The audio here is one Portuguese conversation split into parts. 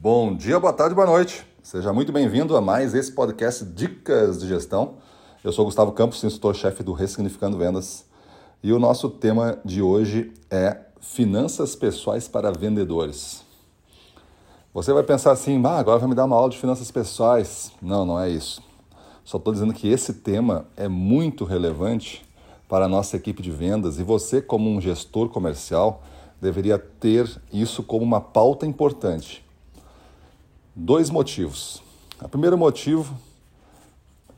Bom dia, boa tarde, boa noite. Seja muito bem-vindo a mais esse podcast Dicas de Gestão. Eu sou Gustavo Campos, instrutor-chefe do Ressignificando Vendas. E o nosso tema de hoje é Finanças Pessoais para Vendedores. Você vai pensar assim, ah, agora vai me dar uma aula de finanças pessoais. Não, não é isso. Só estou dizendo que esse tema é muito relevante para a nossa equipe de vendas e você, como um gestor comercial, deveria ter isso como uma pauta importante. Dois motivos. O primeiro motivo,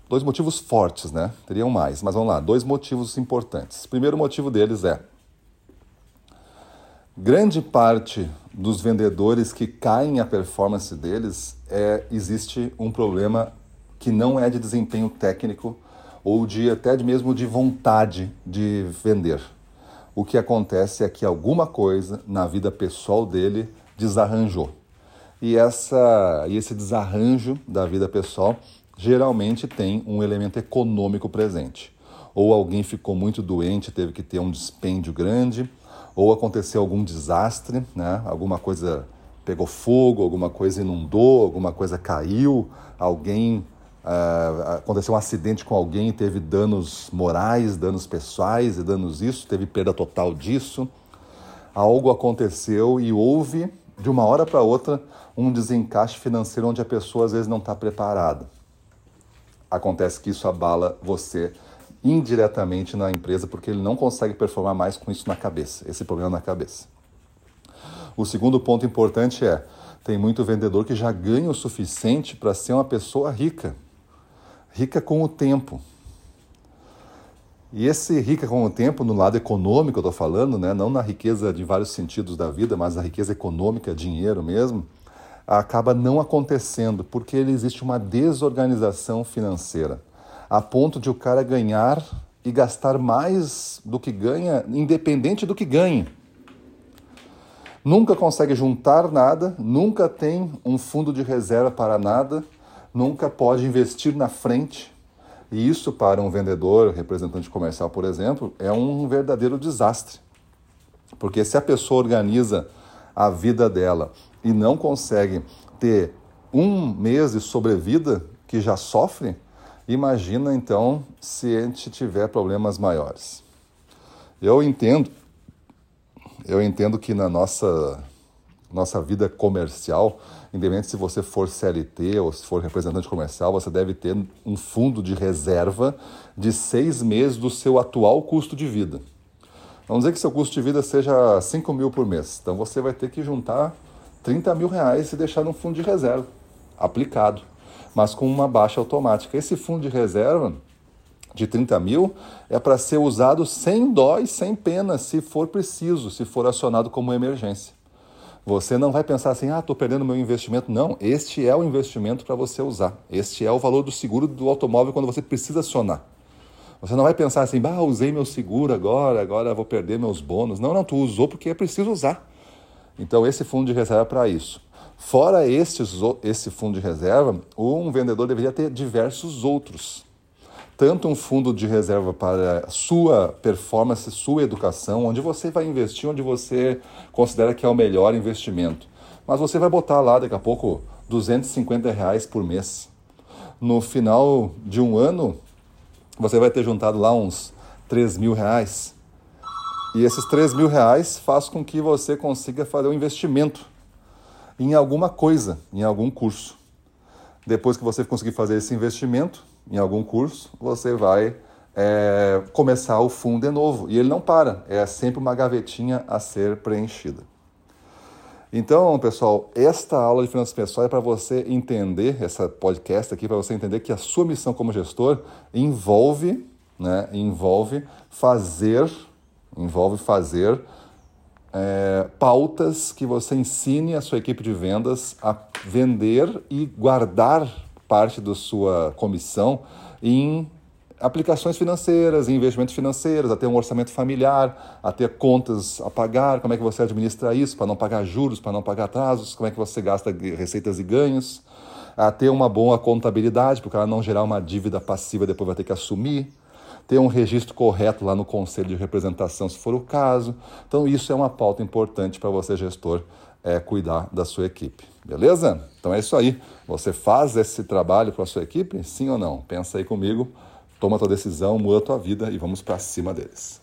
dois motivos fortes, né? Teriam mais, mas vamos lá, dois motivos importantes. O primeiro motivo deles é grande parte dos vendedores que caem a performance deles é existe um problema que não é de desempenho técnico ou de até mesmo de vontade de vender. O que acontece é que alguma coisa na vida pessoal dele desarranjou. E, essa, e esse desarranjo da vida pessoal geralmente tem um elemento econômico presente. Ou alguém ficou muito doente, teve que ter um dispêndio grande, ou aconteceu algum desastre, né? alguma coisa pegou fogo, alguma coisa inundou, alguma coisa caiu, alguém Uh, aconteceu um acidente com alguém e teve danos morais, danos pessoais e danos isso, teve perda total disso. Algo aconteceu e houve, de uma hora para outra, um desencaixe financeiro onde a pessoa às vezes não está preparada. Acontece que isso abala você indiretamente na empresa porque ele não consegue performar mais com isso na cabeça, esse problema na cabeça. O segundo ponto importante é: tem muito vendedor que já ganha o suficiente para ser uma pessoa rica, rica com o tempo. E esse rica com o tempo, no lado econômico, eu estou falando, né? não na riqueza de vários sentidos da vida, mas na riqueza econômica, dinheiro mesmo, acaba não acontecendo, porque existe uma desorganização financeira, a ponto de o cara ganhar e gastar mais do que ganha, independente do que ganhe. Nunca consegue juntar nada, nunca tem um fundo de reserva para nada, nunca pode investir na frente. E isso, para um vendedor, representante comercial, por exemplo, é um verdadeiro desastre. Porque se a pessoa organiza a vida dela e não consegue ter um mês de sobrevida, que já sofre, imagina então se a gente tiver problemas maiores. Eu entendo, eu entendo que na nossa nossa vida comercial, independente se você for CLT ou se for representante comercial, você deve ter um fundo de reserva de seis meses do seu atual custo de vida. Vamos dizer que seu custo de vida seja 5 mil por mês. Então você vai ter que juntar 30 mil reais e deixar num fundo de reserva, aplicado, mas com uma baixa automática. Esse fundo de reserva de 30 mil é para ser usado sem dó e sem pena, se for preciso, se for acionado como emergência. Você não vai pensar assim, ah, estou perdendo meu investimento. Não, este é o investimento para você usar. Este é o valor do seguro do automóvel quando você precisa acionar. Você não vai pensar assim, ah, usei meu seguro agora, agora vou perder meus bônus. Não, não, tu usou porque é preciso usar. Então esse fundo de reserva é para isso. Fora estes, esse fundo de reserva, um vendedor deveria ter diversos outros tanto um fundo de reserva para sua performance, sua educação, onde você vai investir, onde você considera que é o melhor investimento. Mas você vai botar lá daqui a pouco 250 reais por mês. No final de um ano, você vai ter juntado lá uns 3 mil reais. E esses 3 mil reais faz com que você consiga fazer um investimento em alguma coisa, em algum curso. Depois que você conseguir fazer esse investimento, em algum curso, você vai é, começar o fundo de novo. E ele não para, é sempre uma gavetinha a ser preenchida. Então, pessoal, esta aula de finanças pessoais é para você entender, essa podcast aqui, para você entender que a sua missão como gestor envolve, né, envolve fazer, envolve fazer é, pautas que você ensine a sua equipe de vendas a vender e guardar parte da sua comissão em aplicações financeiras, em investimentos financeiros, a ter um orçamento familiar, a ter contas a pagar, como é que você administra isso para não pagar juros, para não pagar atrasos, como é que você gasta receitas e ganhos, a ter uma boa contabilidade, para ela não gerar uma dívida passiva depois vai ter que assumir, ter um registro correto lá no conselho de representação, se for o caso. Então, isso é uma pauta importante para você, gestor, é cuidar da sua equipe. Beleza? Então é isso aí. Você faz esse trabalho para a sua equipe? Sim ou não? Pensa aí comigo, toma a tua decisão, muda a tua vida e vamos para cima deles.